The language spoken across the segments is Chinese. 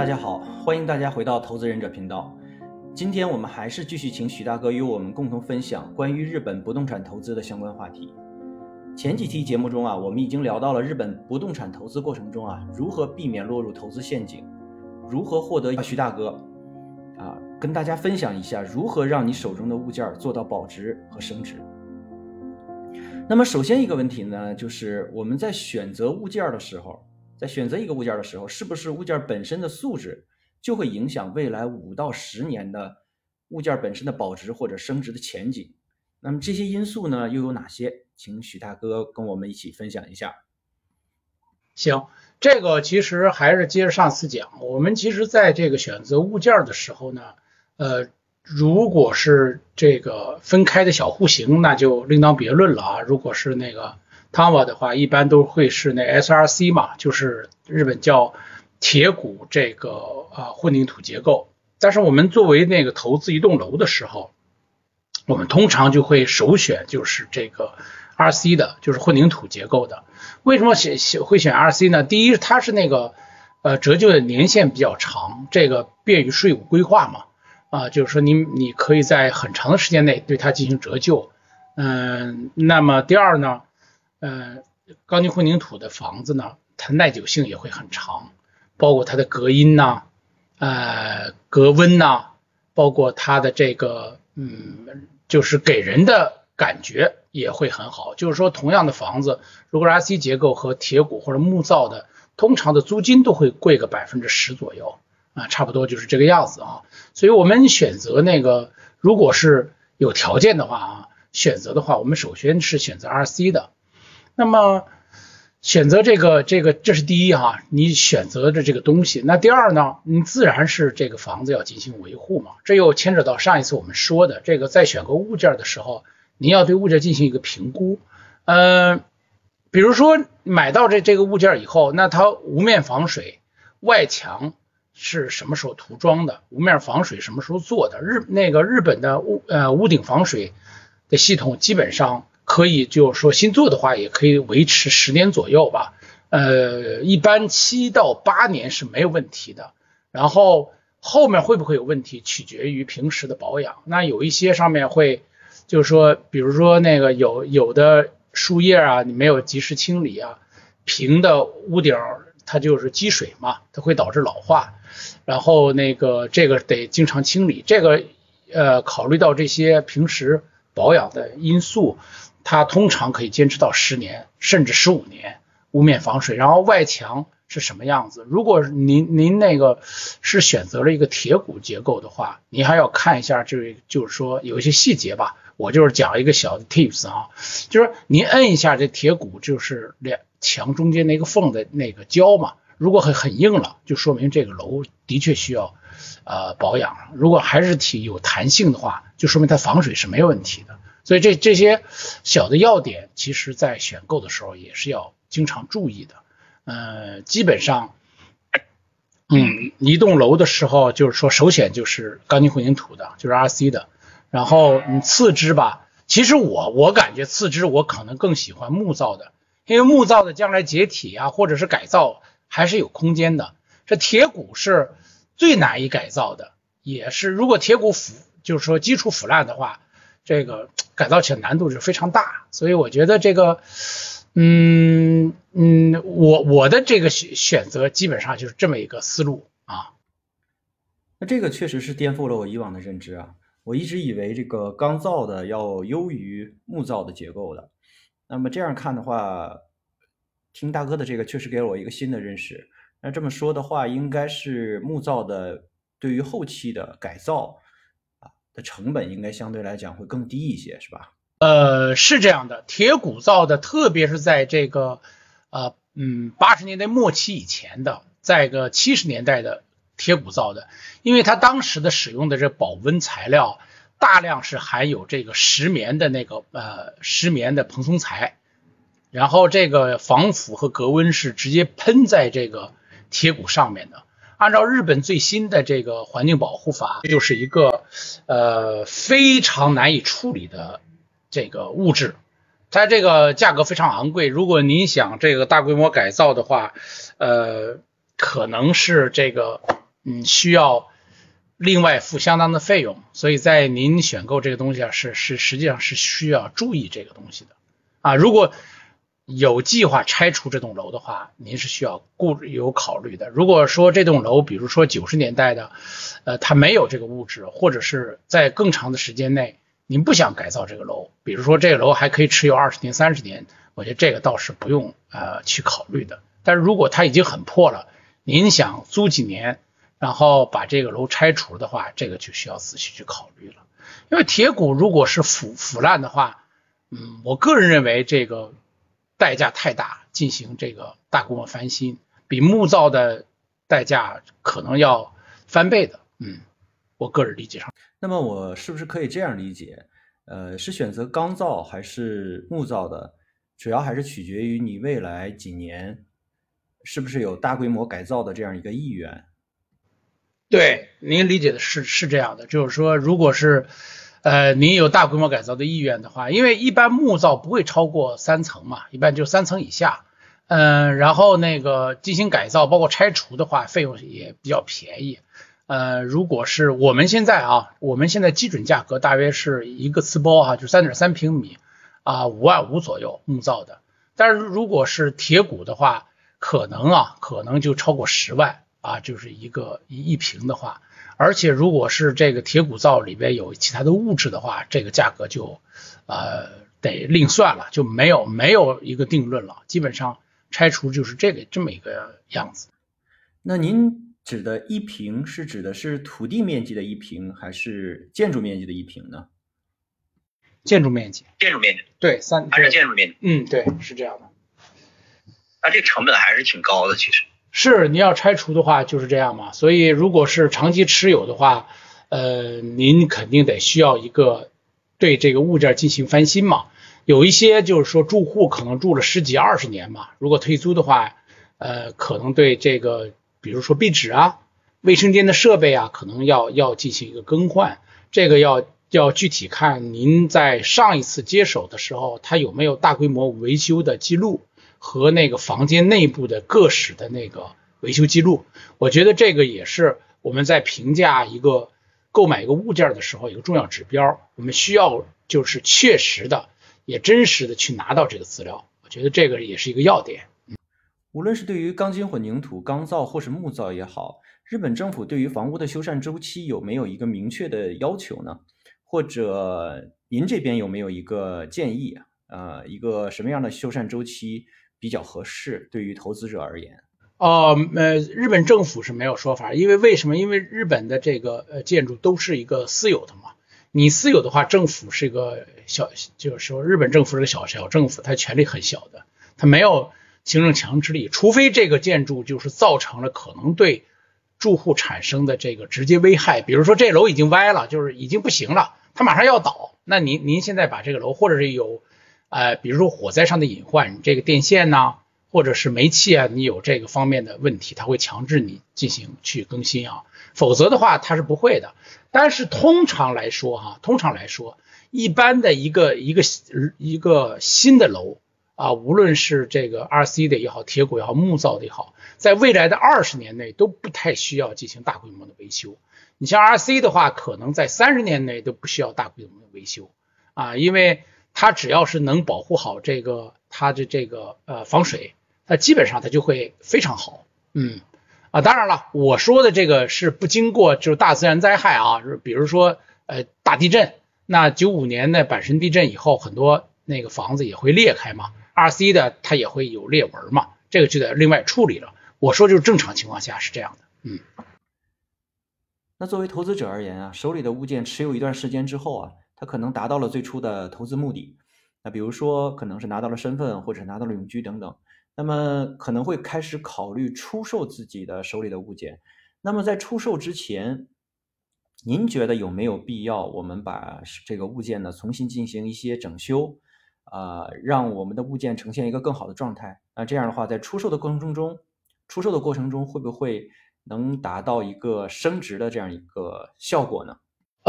大家好，欢迎大家回到投资忍者频道。今天我们还是继续请许大哥与我们共同分享关于日本不动产投资的相关话题。前几期节目中啊，我们已经聊到了日本不动产投资过程中啊，如何避免落入投资陷阱，如何获得徐大哥啊，跟大家分享一下如何让你手中的物件做到保值和升值。那么首先一个问题呢，就是我们在选择物件的时候，在选择一个物件的时候，是不是物件本身的素质就会影响未来五到十年的物件本身的保值或者升值的前景？那么这些因素呢，又有哪些？请许大哥跟我们一起分享一下。行，这个其实还是接着上次讲，我们其实在这个选择物件的时候呢，呃。如果是这个分开的小户型，那就另当别论了啊。如果是那个 Tava 的话，一般都会是那 SRC 嘛，就是日本叫铁骨这个啊混凝土结构。但是我们作为那个投资一栋楼的时候，我们通常就会首选就是这个 RC 的，就是混凝土结构的。为什么选选会选 RC 呢？第一，它是那个呃折旧的年限比较长，这个便于税务规划嘛。啊，就是说你你可以在很长的时间内对它进行折旧，嗯，那么第二呢，呃，钢筋混凝土的房子呢，它耐久性也会很长，包括它的隔音呐，呃，隔温呐，包括它的这个，嗯，就是给人的感觉也会很好。就是说，同样的房子，如果 RC 结构和铁骨或者木造的，通常的租金都会贵个百分之十左右。啊，差不多就是这个样子啊，所以我们选择那个，如果是有条件的话啊，选择的话，我们首先是选择 RC 的。那么选择这个这个，这是第一哈，你选择的这个东西。那第二呢，你自然是这个房子要进行维护嘛，这又牵扯到上一次我们说的这个，在选购物件的时候，你要对物件进行一个评估。嗯，比如说买到这这个物件以后，那它屋面防水，外墙。是什么时候涂装的？屋面防水什么时候做的？日那个日本的屋呃屋顶防水的系统基本上可以，就是说新做的话也可以维持十年左右吧。呃，一般七到八年是没有问题的。然后后面会不会有问题，取决于平时的保养。那有一些上面会，就是说，比如说那个有有的树叶啊，你没有及时清理啊，平的屋顶它就是积水嘛，它会导致老化。然后那个这个得经常清理，这个呃考虑到这些平时保养的因素，它通常可以坚持到十年甚至十五年。屋面防水，然后外墙是什么样子？如果您您那个是选择了一个铁骨结构的话，您还要看一下，就是就是说有一些细节吧。我就是讲一个小的 tips 啊，就是您摁一下这铁骨，就是两墙中间那个缝的那个胶嘛。如果很很硬了，就说明这个楼的确需要呃保养。如果还是挺有弹性的话，就说明它防水是没有问题的。所以这这些小的要点，其实在选购的时候也是要经常注意的。呃，基本上，嗯，一栋楼的时候，就是说首选就是钢筋混凝土的，就是 RC 的。然后你次之吧，其实我我感觉次之我可能更喜欢木造的，因为木造的将来解体啊，或者是改造。还是有空间的。这铁骨是最难以改造的，也是如果铁骨腐，就是说基础腐烂的话，这个改造起来难度是非常大。所以我觉得这个，嗯嗯，我我的这个选选择基本上就是这么一个思路啊。那这个确实是颠覆了我以往的认知啊！我一直以为这个钢造的要优于木造的结构的。那么这样看的话。听大哥的这个确实给了我一个新的认识。那这么说的话，应该是木造的对于后期的改造啊的成本应该相对来讲会更低一些，是吧？呃，是这样的。铁骨造的，特别是在这个呃嗯八十年代末期以前的，在个七十年代的铁骨造的，因为它当时的使用的这保温材料大量是含有这个石棉的那个呃石棉的蓬松材。然后这个防腐和隔温是直接喷在这个铁骨上面的。按照日本最新的这个环境保护法，就是一个呃非常难以处理的这个物质，它这个价格非常昂贵。如果您想这个大规模改造的话，呃，可能是这个嗯，需要另外付相当的费用，所以在您选购这个东西啊，是是实际上是需要注意这个东西的啊。如果有计划拆除这栋楼的话，您是需要顾有考虑的。如果说这栋楼，比如说九十年代的，呃，它没有这个物质，或者是在更长的时间内，您不想改造这个楼，比如说这个楼还可以持有二十年、三十年，我觉得这个倒是不用呃去考虑的。但是如果它已经很破了，您想租几年，然后把这个楼拆除的话，这个就需要仔细去考虑了。因为铁骨如果是腐腐烂的话，嗯，我个人认为这个。代价太大，进行这个大规模翻新，比木造的代价可能要翻倍的。嗯，我个人理解上。那么我是不是可以这样理解？呃，是选择钢造还是木造的，主要还是取决于你未来几年是不是有大规模改造的这样一个意愿。对，您理解的是是这样的，就是说，如果是。呃，您有大规模改造的意愿的话，因为一般木造不会超过三层嘛，一般就三层以下。嗯，然后那个进行改造，包括拆除的话，费用也比较便宜。呃，如果是我们现在啊，我们现在基准价格大约是一个瓷包哈，就三点三平米啊，五万五左右木造的。但是如果是铁骨的话，可能啊，可能就超过十万啊，就是一个一一平的话。而且，如果是这个铁骨灶里边有其他的物质的话，这个价格就，呃，得另算了，就没有没有一个定论了。基本上拆除就是这个这么一个样子。那您指的一平是指的是土地面积的一平，还是建筑面积的一平呢？建筑面积。建筑面积。对，三。还是建筑面积。嗯，对，是这样的。那这成本还是挺高的，其实。是你要拆除的话就是这样嘛，所以如果是长期持有的话，呃，您肯定得需要一个对这个物件进行翻新嘛。有一些就是说住户可能住了十几二十年嘛，如果退租的话，呃，可能对这个比如说壁纸啊、卫生间的设备啊，可能要要进行一个更换，这个要要具体看您在上一次接手的时候，他有没有大规模维修的记录。和那个房间内部的各室的那个维修记录，我觉得这个也是我们在评价一个购买一个物件的时候一个重要指标。我们需要就是确实的、也真实的去拿到这个资料，我觉得这个也是一个要点。无论是对于钢筋混凝土、钢造或是木造也好，日本政府对于房屋的修缮周期有没有一个明确的要求呢？或者您这边有没有一个建议啊？呃，一个什么样的修缮周期？比较合适，对于投资者而言。哦，呃，日本政府是没有说法，因为为什么？因为日本的这个呃建筑都是一个私有的嘛。你私有的话，政府是一个小，就是说日本政府是个小小政府，它权力很小的，它没有行政强制力，除非这个建筑就是造成了可能对住户产生的这个直接危害，比如说这楼已经歪了，就是已经不行了，它马上要倒，那您您现在把这个楼，或者是有。呃，比如说火灾上的隐患，这个电线呐，或者是煤气啊，你有这个方面的问题，它会强制你进行去更新啊，否则的话它是不会的。但是通常来说哈，通常来说，一般的一个一个一个新的楼啊，无论是这个 RC 的也好，铁骨也好，木造的也好，在未来的二十年内都不太需要进行大规模的维修。你像 RC 的话，可能在三十年内都不需要大规模的维修啊，因为。它只要是能保护好这个它的这个呃防水，那基本上它就会非常好。嗯啊，当然了，我说的这个是不经过就是大自然灾害啊，比如说呃大地震，那九五年的阪神地震以后，很多那个房子也会裂开嘛，RC 的它也会有裂纹嘛，这个就得另外处理了。我说就是正常情况下是这样的。嗯，那作为投资者而言啊，手里的物件持有一段时间之后啊。他可能达到了最初的投资目的，那比如说可能是拿到了身份，或者拿到了永居等等，那么可能会开始考虑出售自己的手里的物件。那么在出售之前，您觉得有没有必要我们把这个物件呢重新进行一些整修，啊，让我们的物件呈现一个更好的状态？那这样的话，在出售的过程中，出售的过程中会不会能达到一个升值的这样一个效果呢？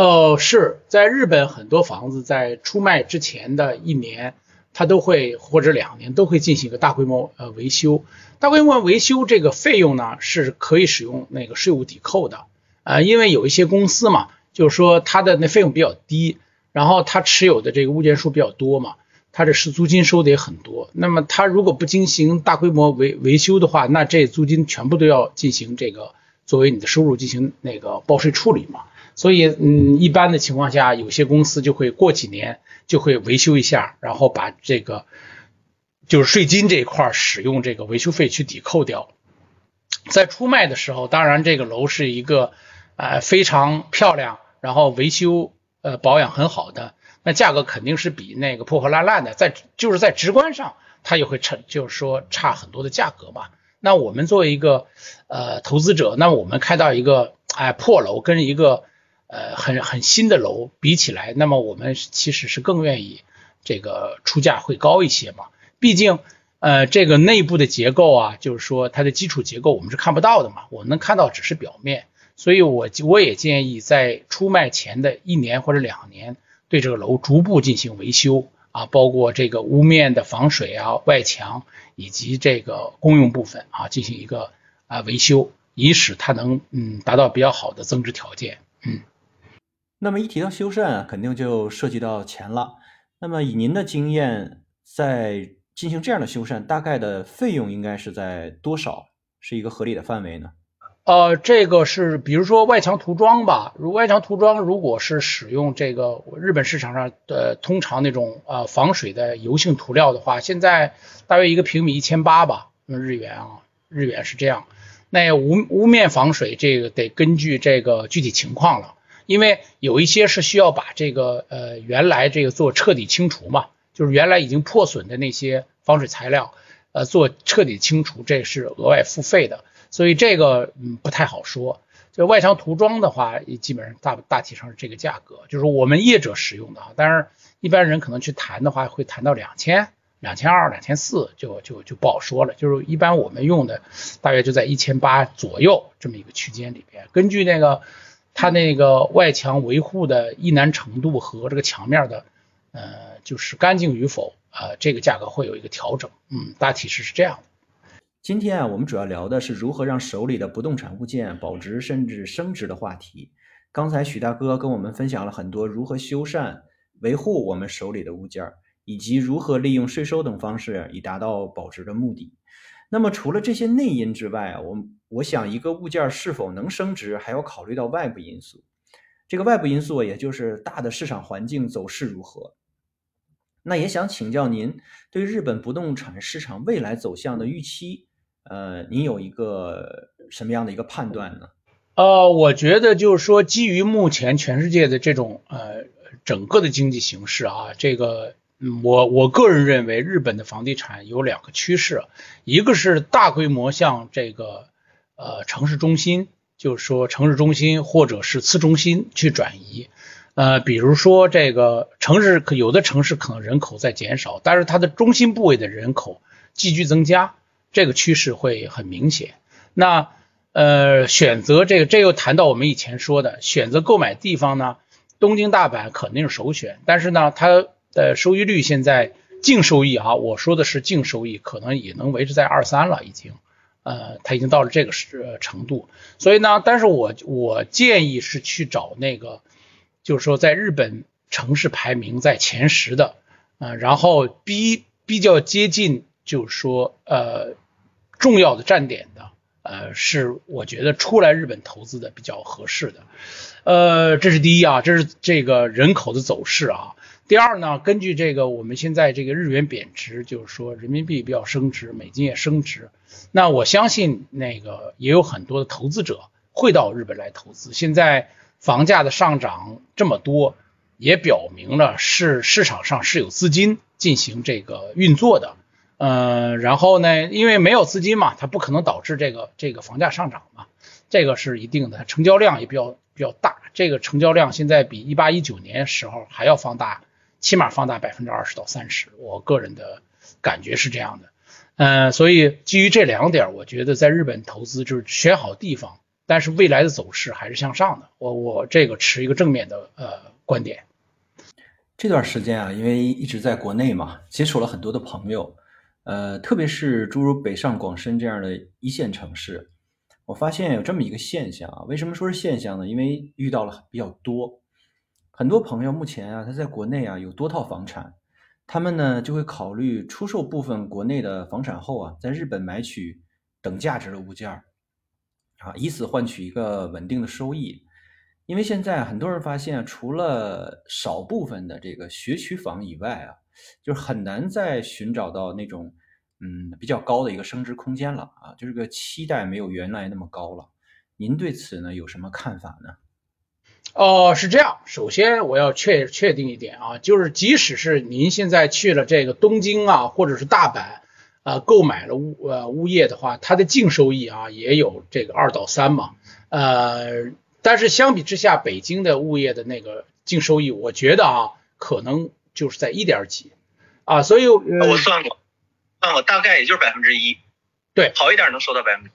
哦，是在日本很多房子在出卖之前的一年它都会或者两年都会进行一个大规模呃维修。大规模维修这个费用呢是可以使用那个税务抵扣的，呃，因为有一些公司嘛，就是说它的那费用比较低，然后它持有的这个物件数比较多嘛，它这是租金收的也很多。那么它如果不进行大规模维维修的话，那这租金全部都要进行这个作为你的收入进行那个报税处理嘛。所以，嗯，一般的情况下，有些公司就会过几年就会维修一下，然后把这个就是税金这一块使用这个维修费去抵扣掉。在出卖的时候，当然这个楼是一个呃非常漂亮，然后维修呃保养很好的，那价格肯定是比那个破破烂烂的，在就是在直观上它也会差，就是说差很多的价格嘛。那我们作为一个呃投资者，那我们看到一个哎破楼跟一个呃，很很新的楼比起来，那么我们其实是更愿意这个出价会高一些嘛。毕竟，呃，这个内部的结构啊，就是说它的基础结构我们是看不到的嘛，我们能看到只是表面。所以，我我也建议在出卖前的一年或者两年，对这个楼逐步进行维修啊，包括这个屋面的防水啊、外墙以及这个公用部分啊，进行一个啊维修，以使它能嗯达到比较好的增值条件，嗯。那么一提到修缮啊，肯定就涉及到钱了。那么以您的经验，在进行这样的修缮，大概的费用应该是在多少，是一个合理的范围呢？呃，这个是比如说外墙涂装吧，如外墙涂装如果是使用这个日本市场上的通常那种呃防水的油性涂料的话，现在大约一个平米一千八吧，日元啊，日元是这样。那屋屋面防水这个得根据这个具体情况了。因为有一些是需要把这个呃原来这个做彻底清除嘛，就是原来已经破损的那些防水材料，呃做彻底清除，这是额外付费的，所以这个嗯不太好说。就外墙涂装的话，基本上大大体上是这个价格，就是我们业者使用的啊，但是一般人可能去谈的话，会谈到两千、两千二、两千四，就就就不好说了。就是一般我们用的大约就在一千八左右这么一个区间里边，根据那个。它那个外墙维护的易难程度和这个墙面的，呃，就是干净与否，呃，这个价格会有一个调整，嗯，大体是是这样。今天啊，我们主要聊的是如何让手里的不动产物件保值甚至升值的话题。刚才许大哥跟我们分享了很多如何修缮、维护我们手里的物件，以及如何利用税收等方式以达到保值的目的。那么除了这些内因之外啊，我我想一个物件是否能升值，还要考虑到外部因素。这个外部因素也就是大的市场环境走势如何。那也想请教您对日本不动产市场未来走向的预期，呃，您有一个什么样的一个判断呢？呃，我觉得就是说，基于目前全世界的这种呃整个的经济形势啊，这个。我我个人认为，日本的房地产有两个趋势，一个是大规模向这个呃城市中心，就是说城市中心或者是次中心去转移，呃，比如说这个城市有的城市可能人口在减少，但是它的中心部位的人口急剧增加，这个趋势会很明显。那呃，选择这个，这又谈到我们以前说的，选择购买地方呢，东京、大阪肯定是首选，但是呢，它的收益率现在净收益啊，我说的是净收益，可能也能维持在二三了，已经，呃，它已经到了这个是程度。所以呢，但是我我建议是去找那个，就是说在日本城市排名在前十的，呃，然后比比较接近，就是说呃重要的站点的，呃，是我觉得出来日本投资的比较合适的，呃，这是第一啊，这是这个人口的走势啊。第二呢，根据这个我们现在这个日元贬值，就是说人民币比较升值，美金也升值，那我相信那个也有很多的投资者会到日本来投资。现在房价的上涨这么多，也表明了是市场上是有资金进行这个运作的。嗯，然后呢，因为没有资金嘛，它不可能导致这个这个房价上涨嘛，这个是一定的，成交量也比较比较大。这个成交量现在比一八一九年时候还要放大。起码放大百分之二十到三十，我个人的感觉是这样的，嗯，所以基于这两点，我觉得在日本投资就是选好地方，但是未来的走势还是向上的，我我这个持一个正面的呃观点。这段时间啊，因为一直在国内嘛，接触了很多的朋友，呃，特别是诸如北上广深这样的一线城市，我发现有这么一个现象啊。为什么说是现象呢？因为遇到了比较多，很多朋友目前啊，他在国内啊有多套房产，他们呢就会考虑出售部分国内的房产后啊，在日本买取等价值的物件，啊，以此换取一个稳定的收益。因为现在很多人发现，除了少部分的这个学区房以外啊，就是很难再寻找到那种嗯比较高的一个升值空间了啊，就这个期待没有原来那么高了。您对此呢有什么看法呢？哦，是这样。首先我要确确定一点啊，就是即使是您现在去了这个东京啊，或者是大阪啊，购买了物呃物业的话，它的净收益啊也有这个二到三嘛，呃。但是相比之下，北京的物业的那个净收益，我觉得啊，可能就是在一点几，啊，所以我算过，算过，大概也就是百分之一，对，好一点能收到百分之，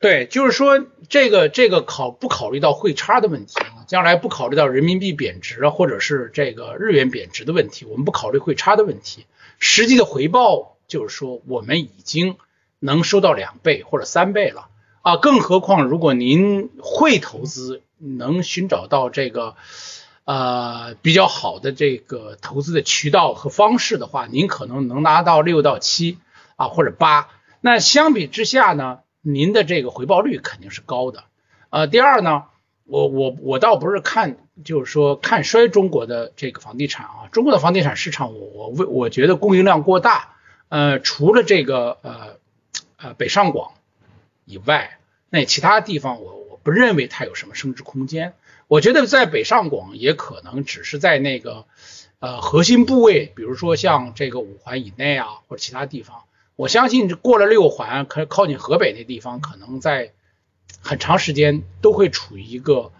对，就是说这个这个考不考虑到汇差的问题啊，将来不考虑到人民币贬值啊，或者是这个日元贬值的问题，我们不考虑汇差的问题，实际的回报就是说我们已经能收到两倍或者三倍了啊，更何况如果您会投资。能寻找到这个呃比较好的这个投资的渠道和方式的话，您可能能拿到六到七啊或者八。那相比之下呢，您的这个回报率肯定是高的。呃，第二呢，我我我倒不是看就是说看衰中国的这个房地产啊，中国的房地产市场我我为我觉得供应量过大。呃，除了这个呃呃北上广以外，那其他地方我。不认为它有什么升值空间。我觉得在北上广也可能只是在那个呃核心部位，比如说像这个五环以内啊，或者其他地方。我相信过了六环，可靠近河北那地方，可能在很长时间都会处于一个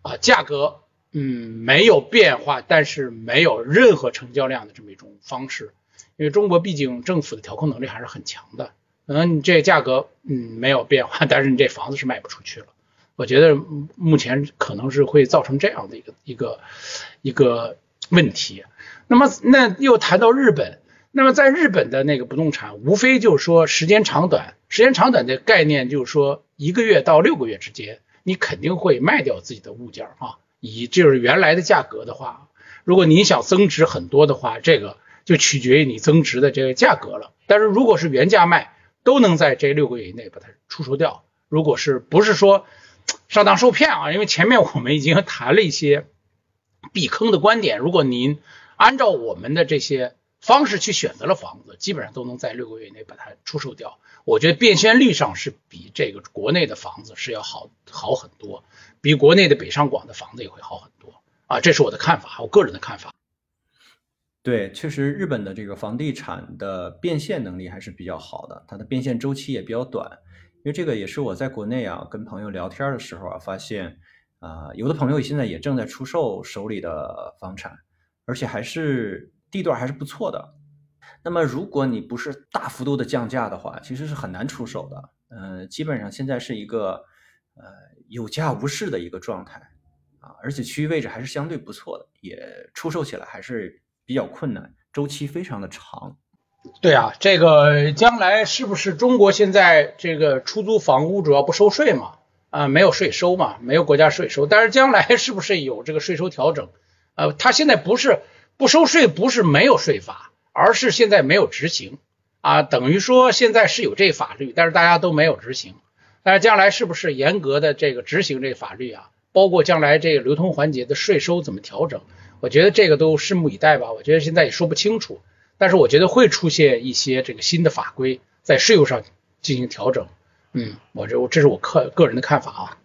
啊价格嗯没有变化，但是没有任何成交量的这么一种方式。因为中国毕竟政府的调控能力还是很强的，可能你这价格嗯没有变化，但是你这房子是卖不出去了。我觉得目前可能是会造成这样的一个一个一个问题。那么，那又谈到日本，那么在日本的那个不动产，无非就是说时间长短，时间长短的概念就是说一个月到六个月之间，你肯定会卖掉自己的物件啊。以就是原来的价格的话，如果你想增值很多的话，这个就取决于你增值的这个价格了。但是如果是原价卖，都能在这六个月以内把它出售掉。如果是不是说？上当受骗啊！因为前面我们已经谈了一些避坑的观点，如果您按照我们的这些方式去选择了房子，基本上都能在六个月内把它出售掉。我觉得变现率上是比这个国内的房子是要好好很多，比国内的北上广的房子也会好很多啊！这是我的看法，我个人的看法。对，确实日本的这个房地产的变现能力还是比较好的，它的变现周期也比较短。因为这个也是我在国内啊跟朋友聊天的时候啊发现，啊有的朋友现在也正在出售手里的房产，而且还是地段还是不错的。那么如果你不是大幅度的降价的话，其实是很难出手的。嗯，基本上现在是一个呃有价无市的一个状态啊，而且区域位置还是相对不错的，也出售起来还是比较困难，周期非常的长。对啊，这个将来是不是中国现在这个出租房屋主要不收税嘛？啊，没有税收嘛，没有国家税收。但是将来是不是有这个税收调整？呃，它现在不是不收税，不是没有税法，而是现在没有执行啊。等于说现在是有这法律，但是大家都没有执行。但是将来是不是严格的这个执行这法律啊？包括将来这个流通环节的税收怎么调整？我觉得这个都拭目以待吧。我觉得现在也说不清楚。但是我觉得会出现一些这个新的法规在税务上进行调整，嗯，我这我这是我个个人的看法啊。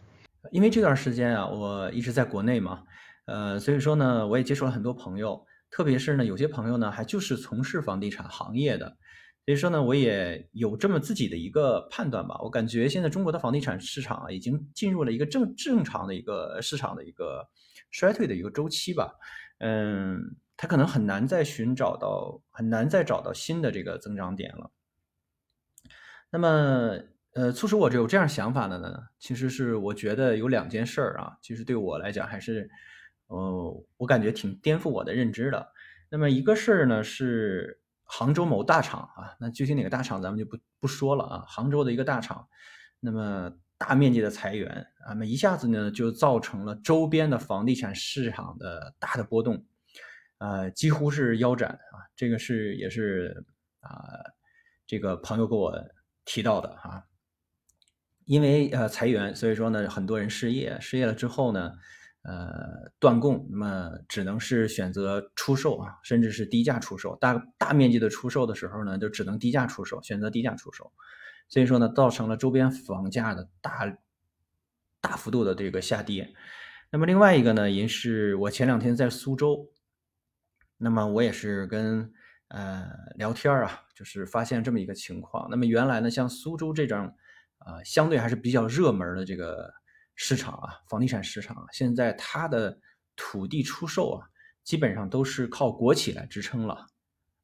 因为这段时间啊，我一直在国内嘛，呃，所以说呢，我也接触了很多朋友，特别是呢，有些朋友呢还就是从事房地产行业的，所以说呢，我也有这么自己的一个判断吧。我感觉现在中国的房地产市场啊，已经进入了一个正正常的一个市场的一个衰退的一个周期吧，嗯。他可能很难再寻找到，很难再找到新的这个增长点了。那么，呃，促使我有这样想法的呢，其实是我觉得有两件事儿啊，其实对我来讲还是，呃，我感觉挺颠覆我的认知的。那么一个事儿呢是杭州某大厂啊，那具体哪个大厂咱们就不不说了啊。杭州的一个大厂，那么大面积的裁员啊，那一下子呢就造成了周边的房地产市场的大的波动，呃，几乎是腰斩啊。这个是也是啊，这个朋友给我提到的哈。因为呃裁员，所以说呢很多人失业，失业了之后呢。呃，断供，那么只能是选择出售啊，甚至是低价出售，大大面积的出售的时候呢，就只能低价出售，选择低价出售，所以说呢，造成了周边房价的大大幅度的这个下跌。那么另外一个呢，也是我前两天在苏州，那么我也是跟呃聊天啊，就是发现这么一个情况。那么原来呢，像苏州这种啊，相对还是比较热门的这个。市场啊，房地产市场啊，现在它的土地出售啊，基本上都是靠国企来支撑了，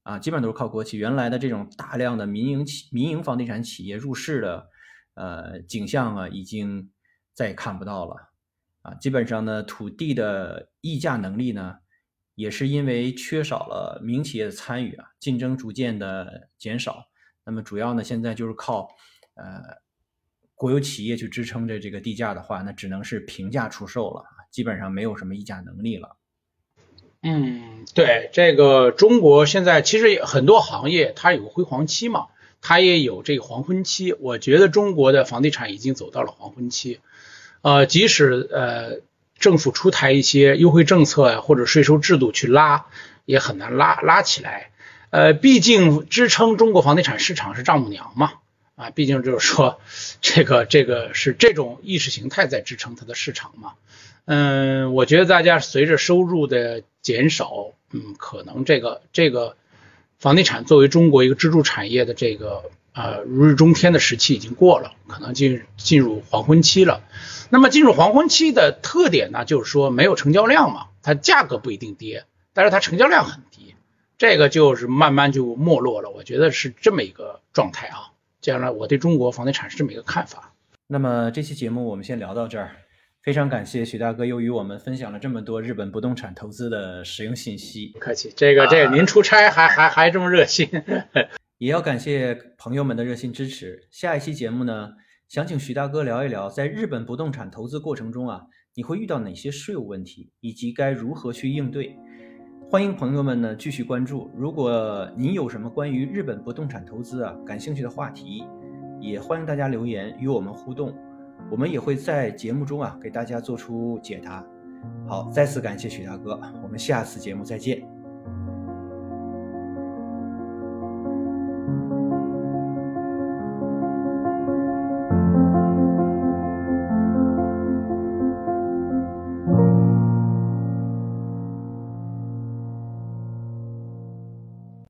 啊，基本上都是靠国企。原来的这种大量的民营企、民营房地产企业入市的，呃，景象啊，已经再也看不到了，啊，基本上呢，土地的溢价能力呢，也是因为缺少了民营企业的参与啊，竞争逐渐的减少。那么主要呢，现在就是靠，呃。国有企业去支撑着这个地价的话，那只能是平价出售了，基本上没有什么议价能力了。嗯，对，这个中国现在其实很多行业它有个辉煌期嘛，它也有这个黄昏期。我觉得中国的房地产已经走到了黄昏期。呃，即使呃政府出台一些优惠政策呀，或者税收制度去拉，也很难拉拉起来。呃，毕竟支撑中国房地产市场是丈母娘嘛。啊，毕竟就是说，这个这个是这种意识形态在支撑它的市场嘛。嗯，我觉得大家随着收入的减少，嗯，可能这个这个房地产作为中国一个支柱产业的这个呃如日中天的时期已经过了，可能进进入黄昏期了。那么进入黄昏期的特点呢，就是说没有成交量嘛，它价格不一定跌，但是它成交量很低，这个就是慢慢就没落了。我觉得是这么一个状态啊。将来我对中国房地产是这么一个看法。那么这期节目我们先聊到这儿，非常感谢许大哥又与我们分享了这么多日本不动产投资的实用信息。不客气，这个这个您出差还还还这么热心，也要感谢朋友们的热心支持。下一期节目呢，想请许大哥聊一聊，在日本不动产投资过程中啊，你会遇到哪些税务问题，以及该如何去应对。欢迎朋友们呢继续关注。如果您有什么关于日本不动产投资啊感兴趣的话题，也欢迎大家留言与我们互动，我们也会在节目中啊给大家做出解答。好，再次感谢许大哥，我们下次节目再见。